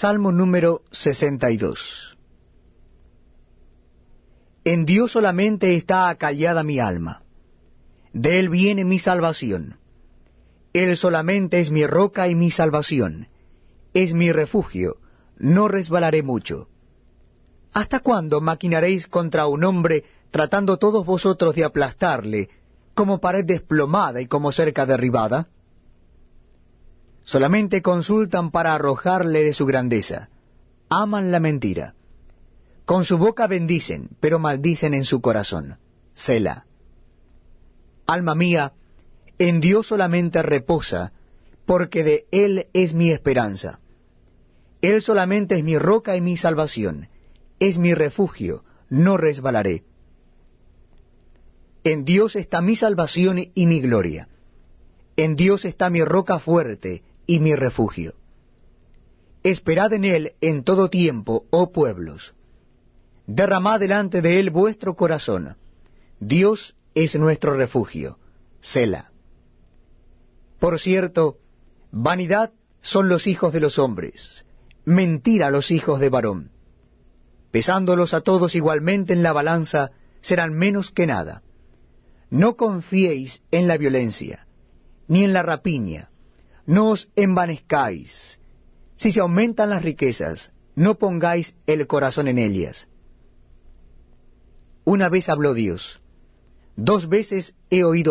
Salmo número 62 En Dios solamente está acallada mi alma. De Él viene mi salvación. Él solamente es mi roca y mi salvación. Es mi refugio. No resbalaré mucho. ¿Hasta cuándo maquinaréis contra un hombre tratando todos vosotros de aplastarle, como pared desplomada y como cerca derribada? Solamente consultan para arrojarle de su grandeza. Aman la mentira. Con su boca bendicen, pero maldicen en su corazón. Sela. Alma mía, en Dios solamente reposa, porque de Él es mi esperanza. Él solamente es mi roca y mi salvación, es mi refugio, no resbalaré. En Dios está mi salvación y mi gloria. En Dios está mi roca fuerte y mi refugio. Esperad en Él en todo tiempo, oh pueblos. Derramad delante de Él vuestro corazón. Dios es nuestro refugio. Sela. Por cierto, vanidad son los hijos de los hombres, mentira los hijos de varón. Pesándolos a todos igualmente en la balanza, serán menos que nada. No confiéis en la violencia, ni en la rapiña, no os envanezcáis. Si se aumentan las riquezas, no pongáis el corazón en ellas. Una vez habló Dios, dos veces he oído